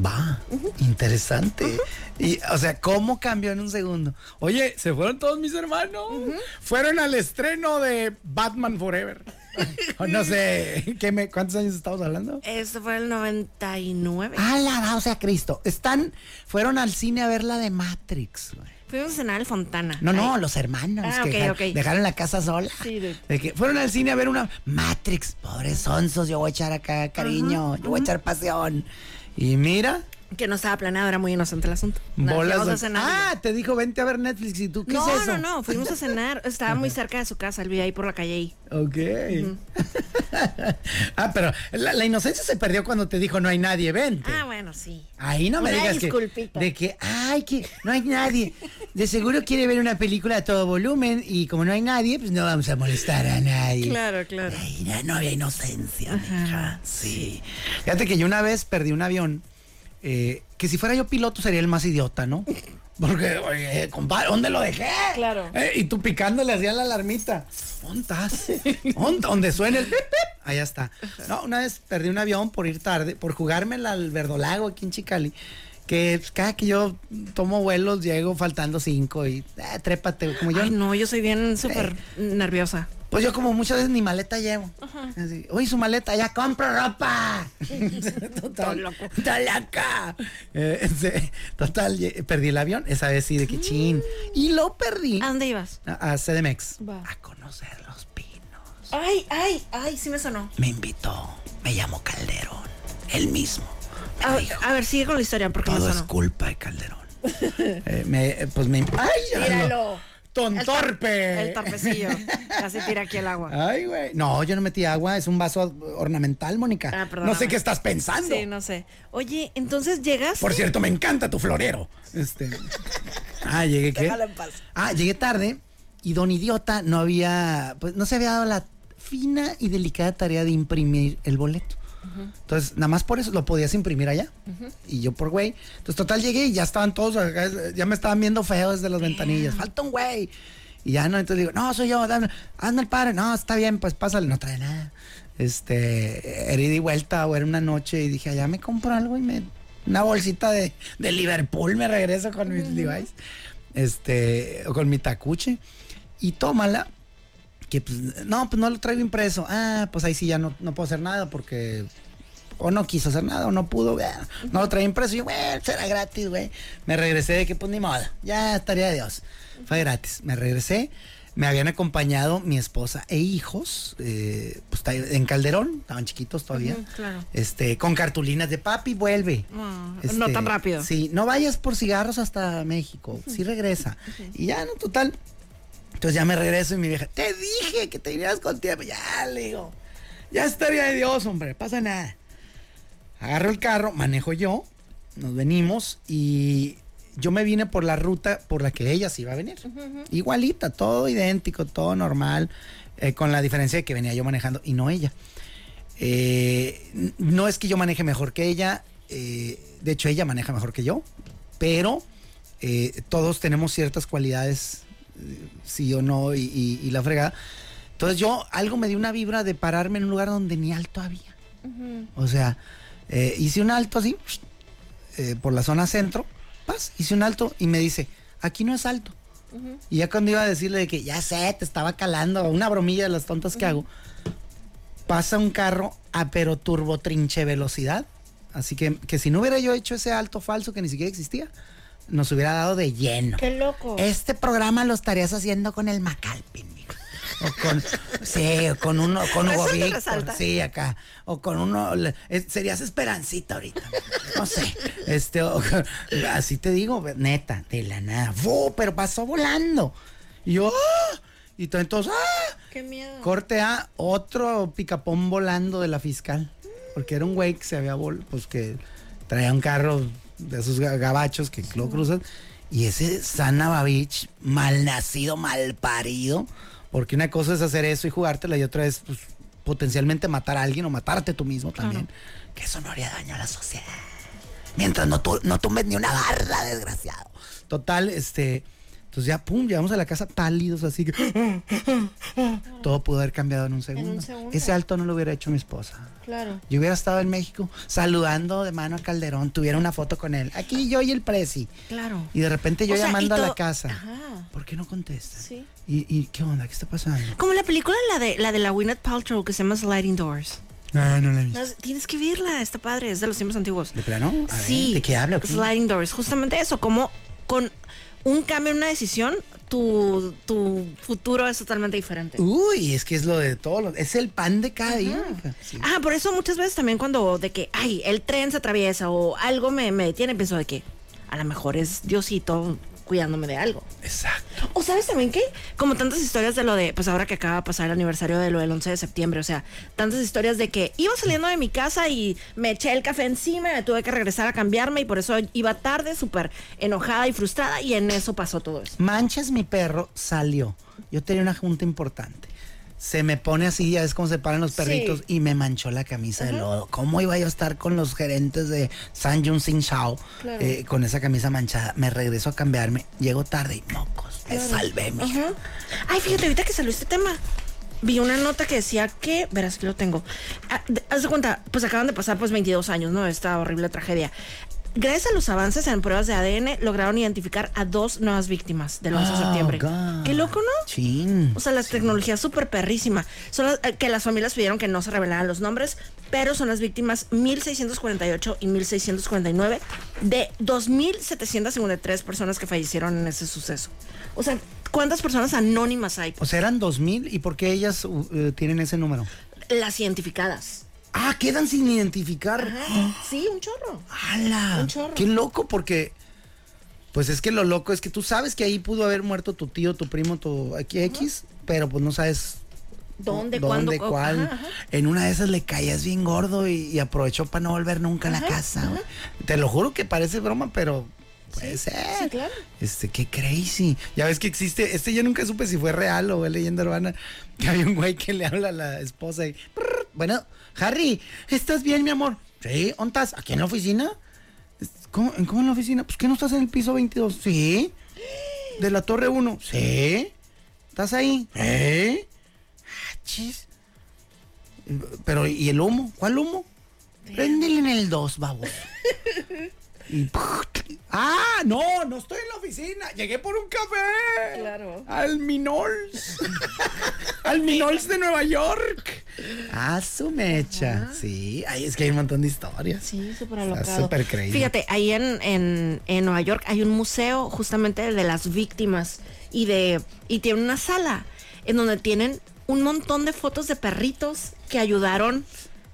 Va. Interesante. Y, o sea, ¿cómo cambió en un segundo? Oye, se fueron todos mis hermanos. Fueron al estreno de Batman Forever. <laughs> No sé, ¿qué me, ¿cuántos años estamos hablando? Esto fue el 99. Ah, la o sea, Cristo. Están, fueron al cine a ver la de Matrix. güey. Fuimos a cenar al Fontana. No, no, Ay, los hermanos Ah, que ok, dejaron, ok. dejaron la casa sola. Sí, de- De que fueron al cine a ver una Matrix. Pobres sonsos, yo voy a echar acá cariño, yo voy a echar pasión. Y mira, Que no estaba planeado, era muy inocente el asunto. Bolas. de- a cenar. Ah, te dijo, vente a ver Netflix. ¿Y tú qué no, es eso? no, no, fuimos a cenar. Estaba muy cerca de su casa, él vivía ahí por la calle ahí. Ok. <laughs> ah, pero la, la inocencia se perdió cuando te dijo no hay nadie, vente. Ah, bueno, sí. Ahí no me Una digas que, de que, ay, que no hay nadie. De seguro quiere ver una película a todo volumen y como no hay nadie, pues no vamos a molestar a nadie. Claro, claro. Ay, no, no había inocencia, mija. Sí. Fíjate que yo una vez perdí un avión eh, que si fuera yo piloto sería el más idiota, ¿no? <laughs> Porque, oye, compadre, ¿dónde lo dejé? Claro. Eh, y tú picándole hacía la alarmita. ¿Dónde estás? ¿Dónde- Donde suene el. Allá está. No, una vez perdí un avión por ir tarde, por jugármela al verdolago aquí en Chicali. Que cada que yo tomo vuelos llego faltando cinco y eh, trépate. Como yo Ay, no, yo soy bien súper nerviosa. pues yo como muchas veces ni maleta llevo. Así, Uy, su maleta, ya compro ropa. <laughs> total, loco. Está loca. Eh, total, ye- perdí el avión. Esa vez sí, de que chin. Y lo perdí ¿A dónde ibas? a, a CDMX. Va. A conocer los pinos. Ay, ay, ay, sí me sonó. Me invitó. Me llamó Calderón. Él mismo. Me A, ver, sigue con la historia porque me todo es sonó. culpa de Calderón. <laughs> Eh, me, eh, pues me... ¡Ay, ya lo- Tíralo. ¡Tontorpe! El torpecillo. Casi tira aquí el agua. <laughs> Ay, güey. No, yo no metí agua, es un vaso ornamental, Mónica. Ah, no sé qué estás pensando. Sí, no sé. Oye, entonces llegas. Por cierto, me encanta tu florero. Este. <laughs> Ah, llegué qué? Déjalo en paz. Ah, llegué tarde y don idiota no había, pues no se había dado la fina y delicada tarea de imprimir el boleto. Entonces, nada más por eso lo podías imprimir allá. Y yo por güey. Entonces, total, llegué y ya estaban todos, acá, ya me estaban viendo feo desde las ventanillas. Falta un güey. Y ya no, entonces digo, no, soy yo, dame, hazme el padre. No, está bien, pues pásale, no trae nada. Este, era y vuelta o era una noche y dije, allá me compro algo y me. Una bolsita de, de Liverpool me regreso con mis Levi's. Este, o con mi tacuche. Y tómala que pues, no, pues no lo traigo impreso. Ah, pues ahí sí ya no, no puedo hacer nada porque o no quiso hacer nada o no pudo, güey, no lo traía impreso. Y güey, será gratis, güey. Me regresé de que pues ni modo, ya estaría de Dios. Fue gratis. Me regresé. Me habían acompañado mi esposa e hijos, eh, pues está en Calderón, estaban chiquitos todavía. Claro. Este, con cartulinas de papi, vuelve. No, Este, no tan rápido. Sí, no vayas por cigarros hasta México, sí regresa. Y ya, no, total. Entonces ya me regreso y mi vieja, te dije que te irías con tiempo. Ya, le digo, ya estaría de Dios, hombre, pasa nada. Agarro el carro, manejo yo, nos venimos y yo me vine por la ruta por la que ella se iba a venir. Igualita, todo idéntico, todo normal, eh, con la diferencia de que venía yo manejando y no ella. Eh, no es que yo maneje mejor que ella, eh, de hecho ella maneja mejor que yo, pero todos tenemos ciertas cualidades, sí o no, y, y- y la fregada. Entonces yo, algo me dio una vibra de pararme en un lugar donde ni alto había. O sea, eh, hice un alto así, eh, por la zona centro, paz, hice un alto y me dice, aquí no es alto. Y ya cuando iba a decirle de que ya sé, te estaba calando, una bromilla de las tontas que hago, pasa un carro a pero turbo trinche velocidad. Así que, que si no hubiera yo hecho ese alto falso que ni siquiera existía, nos hubiera dado de lleno. Qué loco. Este programa lo estarías haciendo con el Macalpin. O con, sí, o con uno, con Hugo Víctor, sí, acá. O con uno, eh, serías Esperancita ahorita. No sé. Este, o- así te digo, neta, de la nada. ¡Fu! Pero pasó volando. Y yo, ¡ah! Y to- entonces, ¡ah! Qué miedo. Corte a otro picapón volando de la fiscal. Porque era un güey que se había vol pues que traía un carro de esos ga- gabachos que lo cruzan. Y ese Sana Babich, mal nacido, mal parido. Porque una cosa es hacer eso y jugártela y otra es pues, potencialmente matar a alguien o matarte tú mismo también. Que eso no haría daño a la sociedad. Mientras no, tu- no tumbes ni una barda, desgraciado. Total, este. Entonces ya, pum, llegamos a la casa pálidos, así que. Todo pudo haber cambiado en un segundo. segundo. Ese alto no lo hubiera hecho mi esposa. Claro. Yo hubiera estado en México saludando de mano a Calderón, tuviera una foto con él. Aquí yo y el Prezi. Claro. Y de repente yo O sea, llamando a la casa. Ajá. ¿Por qué no contesta? Sí. ¿Y, y qué onda? ¿Qué está pasando? Como la película la de la de la Gwyneth Paltrow que se llama Sliding Doors. Ah, no la he visto. No, Tienes que verla, está padre, es de los tiempos antiguos. ¿De plano? A ver, Sí. ¿De qué habla? o qué? Sliding Doors, justamente eso, como con un cambio en una decisión, tu, tu futuro es totalmente diferente. Uy, es que es lo de todo. lo- Es el pan de cada día. hija. Sí. Ah, por eso muchas veces también cuando de que, ay, el tren se atraviesa o algo me, me detiene, pienso de que a lo mejor es Diosito cuidándome de algo. Exacto. O sabes también que, como tantas historias de lo de, pues ahora que acaba de pasar el aniversario de lo del 11 de septiembre, o sea, tantas historias de que iba saliendo de mi casa y me eché el café encima, me tuve que regresar a cambiarme y por eso iba tarde, súper enojada y frustrada y en eso pasó todo eso. Manches, mi perro salió. Yo tenía una junta importante. Se me pone así, ya ves cómo se paran los perritos, y me manchó la camisa de lodo. ¿Cómo iba yo a estar con los gerentes de San Jun Sin Shao Claro. eh, con esa camisa manchada? Me regreso a cambiarme, llego tarde y mocos, me salvé, mija. Ay, fíjate, ahorita que salió este tema, vi una nota que decía que, verás que lo tengo. Ah, de- haz de cuenta, pues acaban de pasar pues 22 años, ¿no? Esta horrible tragedia. Gracias a los avances en pruebas de ADN, lograron identificar a dos nuevas víctimas del 11 de Oh, septiembre. God. Qué loco, ¿no? Chin. O sea, la tecnología es súper perrísima. Son las- eh, que las familias pidieron que no se revelaran los nombres, pero son las víctimas 1648 y 1649 de 2753 personas que fallecieron en ese suceso. O sea, ¿cuántas personas anónimas hay? O sea, eran dos mil, ¿y por qué ellas uh, eh, tienen ese número? Las identificadas. Ah, quedan sin identificar. Sí, un chorro. ¡Hala! Un chorro. Qué loco, porque. Pues es que lo loco es que tú sabes que ahí pudo haber muerto tu tío, tu primo, tu aquí X, pero pues no sabes ¿Dónde, dónde, cuándo? cuál. Ajá, ajá. En una de esas le caías bien gordo y, y aprovechó para no volver nunca a la casa. Te lo juro que parece broma, pero puede ser. sí, claro. Este, qué crazy. Ya ves que existe, este yo nunca supe si fue real o fue leyenda urbana, <laughs> que había un güey que le habla a la esposa y, "Prr, bueno, Harry, ¿estás bien, mi amor? Sí, ¿dónde estás? ¿Aquí en la oficina? ¿Cómo, en- ¿Cómo en la oficina? Pues que no estás en el piso 22. Sí. ¿De la torre 1? Sí. ¿Estás ahí? ¿Eh? Ah, chis. Pero, ¿y el humo? ¿Cuál humo? Préndele en el 2, babos. <laughs> Y, ah, no, no estoy en la oficina. Llegué por un café. Claro. Al Minols. <laughs> Al Minols de Nueva York. Ah, su mecha. Sí, ahí es que hay un montón de historias. Sí, súper alocado. súper crazy. Fíjate, ahí en, en, en Nueva York hay un museo justamente de las víctimas y de y tiene una sala en donde tienen un montón de fotos de perritos que ayudaron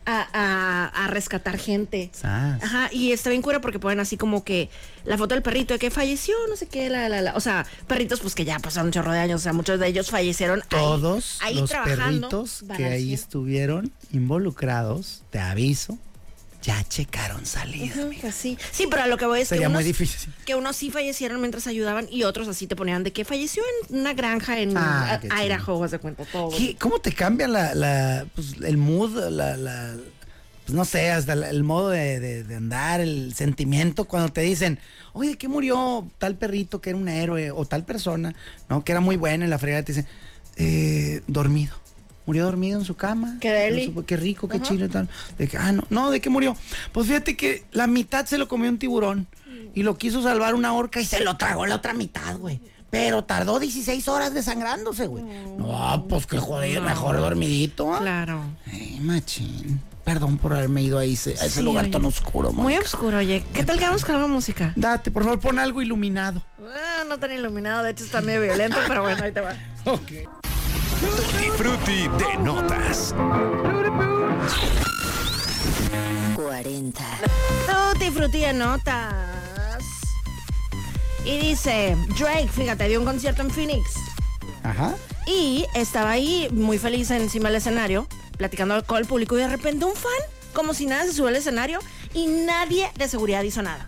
a, a- a rescatar gente. Sas. Ajá, y está bien cura porque ponen así como que la foto del perrito de que falleció, no sé qué, la, la, la. O sea, perritos pues que ya pasaron un chorro de años, o sea, muchos de ellos fallecieron ahí- Todos ahí, los trabajando. perritos que ahí estuvieron involucrados, te aviso, ya checaron salida. Amiga. pues sí. Sí, pero a lo que voy es Sería que unos, muy difícil. que unos sí fallecieron mientras ayudaban y otros así te ponían de que falleció en una granja en Ah, a- Idaho, de cuenta todo. ¿Qué- ¿Cómo te cambia la, la, pues, el mood, la, la- pues no sé, hasta el modo de, de- de andar, el sentimiento cuando te dicen, oye, ¿de qué murió tal perrito que era un héroe o tal persona, no, que era muy buena en la fregada? Te dicen, "Eh, dormido. Murió dormido en su cama. Qué. No Qué rico, qué chido y tal. De que, ah, no, no, ¿de qué murió? Pues fíjate que la mitad se lo comió un tiburón y lo quiso salvar una orca y se lo tragó la otra mitad, güey. Pero tardó 16 horas desangrándose, güey. No, pues que joder, mejor dormidito. Claro. Ay, machín. Perdón por haberme ido a ese, a ese Sí, lugar oye. tan oscuro, Muy Mónica. oscuro, oye. ¿Qué tal que vamos con algo música? Date, por favor, pon algo iluminado. Ah, no tan iluminado, de hecho está medio violento, pero bueno, ahí te va. <laughs> Ok. Tutti Frutti de notas. 40. Tutti frutti de notas. Y dice, Drake, fíjate, dio un concierto en Phoenix. Ajá. Y estaba ahí muy feliz encima del escenario, platicando con el público. Y de repente un fan, como si nada, se subió al escenario y nadie de seguridad hizo nada.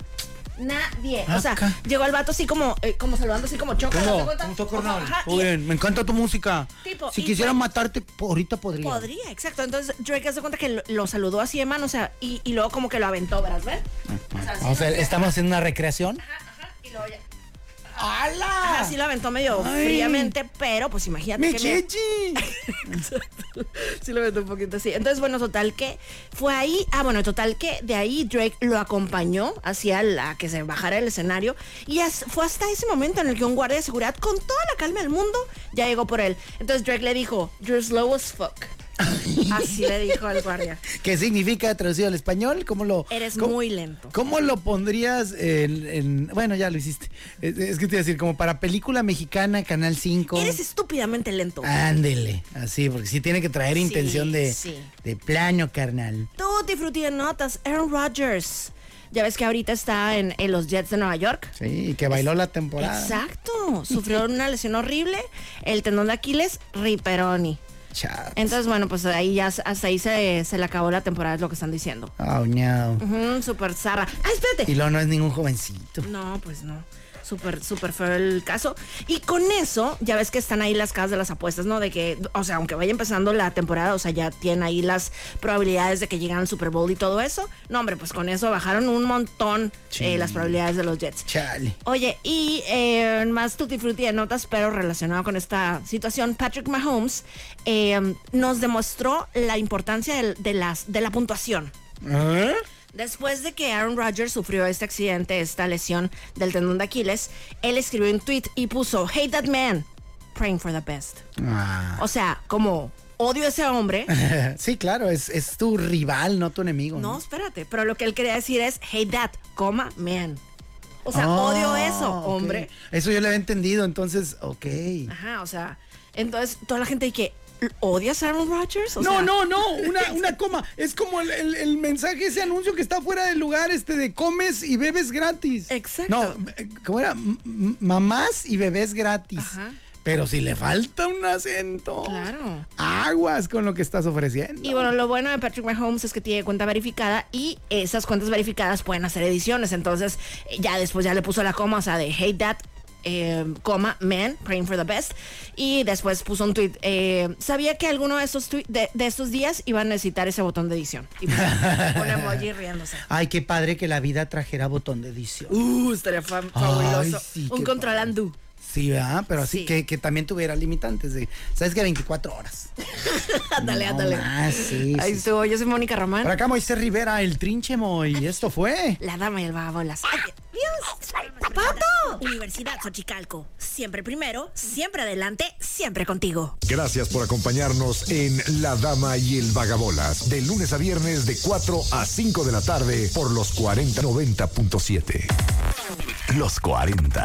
Nadie. O sea, Acá. llegó el vato así como, eh, como saludando así como choca. ajá, Muy bien, me encanta tu música. Tipo, si quisieran matarte, ahorita podría. Podría, exacto. Entonces Drake hace cuenta que lo, lo saludó así de mano, o sea, y, y luego como que lo aventó, ¿verdad? ¿Ves? O sea, así, O sea, estamos haciendo una recreación. ajá, ajá, y luego ya. ¡Hala! Así lo aventó medio Ay. fríamente, pero pues imagínate ¡Mi que me- chichi! <laughs> sí lo aventó un poquito así. Entonces, bueno, total que fue ahí, ah, bueno, total que de ahí Drake lo acompañó hacia la que se bajara del escenario y fue hasta ese momento en el que un guardia de seguridad con toda la calma del mundo ya llegó por él. Entonces Drake le dijo, you're slow as fuck. <laughs> Así le dijo al guardia. ¿Qué significa traducido al español? ¿Cómo lo, Eres cómo- muy lento. ¿Cómo lo pondrías en, en- Bueno, ya lo hiciste. Es, es que te iba a decir, como para película mexicana, Canal 5. Eres estúpidamente lento. Ándele, así, porque sí tiene que traer Sí, intención de, sí. de plano, carnal. Tutti frutti de notas, Aaron Rodgers. Ya ves que ahorita está en, en los Jets de Nueva York. Sí, y que bailó la temporada. Exacto. Sufrió una lesión horrible. El tendón de Aquiles, riperoni. Entonces, bueno, pues ahí ya hasta ahí se, se le acabó la temporada, es lo que están diciendo. Auñado. Ujú, Súper zarra. Ah, espérate. Y luego no es ningún jovencito. No, pues no. Súper, súper feo el caso. Y con eso, ya ves que están ahí las casas de las apuestas, ¿no? De que, o sea, aunque vaya empezando la temporada, o sea, ya tienen ahí las probabilidades de que lleguen al Super Bowl y todo eso. No, hombre, pues con eso bajaron un montón eh, las probabilidades de los Jets. Chale. Oye, y eh, más tutti frutti de notas, pero relacionado con esta situación, Patrick Mahomes eh, nos demostró la importancia del- de, las, de la puntuación. ¿Ah? Después de que Aaron Rodgers sufrió este accidente, esta lesión del tendón de Aquiles, él escribió un tweet y puso, Hate that man, praying for the best. Ah. O sea, como odio a ese hombre. <laughs> sí, claro, es, es tu rival, no tu enemigo. No, espérate, pero lo que él quería decir es hate that, coma, man. O sea, Ah, odio eso, hombre. Eso yo lo había entendido, entonces, ok. Ajá, o sea, entonces toda la gente que odias a Aaron Rodgers, o no, sea, no, no, <laughs> una, una coma. Es como el, el- el mensaje, ese anuncio que está fuera del lugar, este de comes y bebes gratis. Exacto. No, ¿cómo era? M- mamás y bebés gratis. Ajá. Pero si le falta un acento. Claro. Aguas con lo que estás ofreciendo. Y bueno, lo bueno de Patrick Mahomes es que tiene cuenta verificada y esas cuentas verificadas pueden hacer ediciones. Entonces, eh, ya después ya le puso la coma, o sea, de hate that, eh, coma, man, praying for the best. Y después puso un tweet. eh, Sabía que alguno de estos, de, de estos días iba a necesitar ese botón de edición. Y puso <laughs> un emoji riéndose. Ay, qué padre que la vida trajera botón de edición. Uh, estaría fa- fabuloso. sí, un control padre. Sí, ¿verdad? Pero así Sí. que, que también tuviera limitantes de, ¿sabes qué? 24 horas. <laughs> ándale, No ándale. más, sí, Ahí sí, estuvo. Yo soy Mónica Román. Por acá Moisés Rivera, el trinche Moy. Esto fue. <laughs> La dama y el vagabolas. ¡Ay, Dios! ¡Pato! Universidad Xochicalco. Siempre primero, siempre adelante, siempre contigo. Gracias por acompañarnos en La Dama y el Vagabolas, de lunes a viernes de 4 a 5 de la tarde por los 4090.7. Los 40.